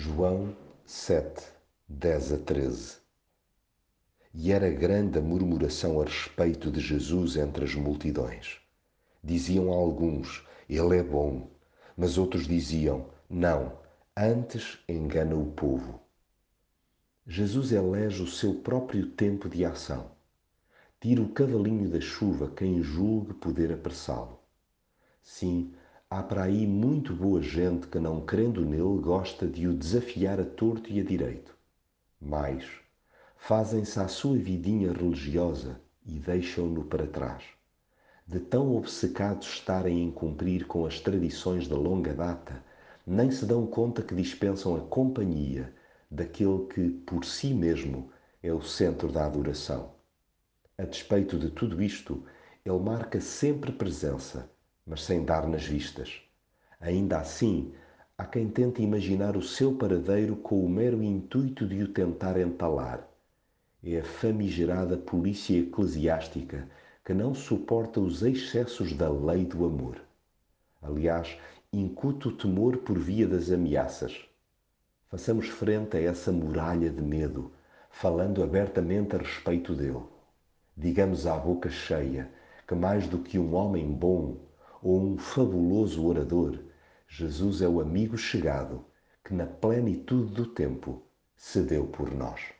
João 7, 10 a 13 E era grande a murmuração a respeito de Jesus entre as multidões. Diziam alguns, Ele é bom, mas outros diziam, Não, antes engana o povo. Jesus elege o seu próprio tempo de ação. Tira o cavalinho da chuva quem julgue poder apressá-lo. Sim, Há para aí muito boa gente que, não crendo nele, gosta de o desafiar a torto e a direito. Mas fazem-se à sua vidinha religiosa e deixam-no para trás. De tão obcecados estarem em cumprir com as tradições da longa data, nem se dão conta que dispensam a companhia daquele que, por si mesmo, é o centro da adoração. A despeito de tudo isto, ele marca sempre presença mas sem dar nas vistas. Ainda assim, há quem tente imaginar o seu paradeiro com o mero intuito de o tentar entalar. É a famigerada polícia eclesiástica que não suporta os excessos da lei do amor. Aliás, incuta o temor por via das ameaças. Façamos frente a essa muralha de medo, falando abertamente a respeito dele. Digamos à boca cheia que mais do que um homem bom, ou um fabuloso orador, Jesus é o amigo chegado que, na plenitude do tempo, se deu por nós.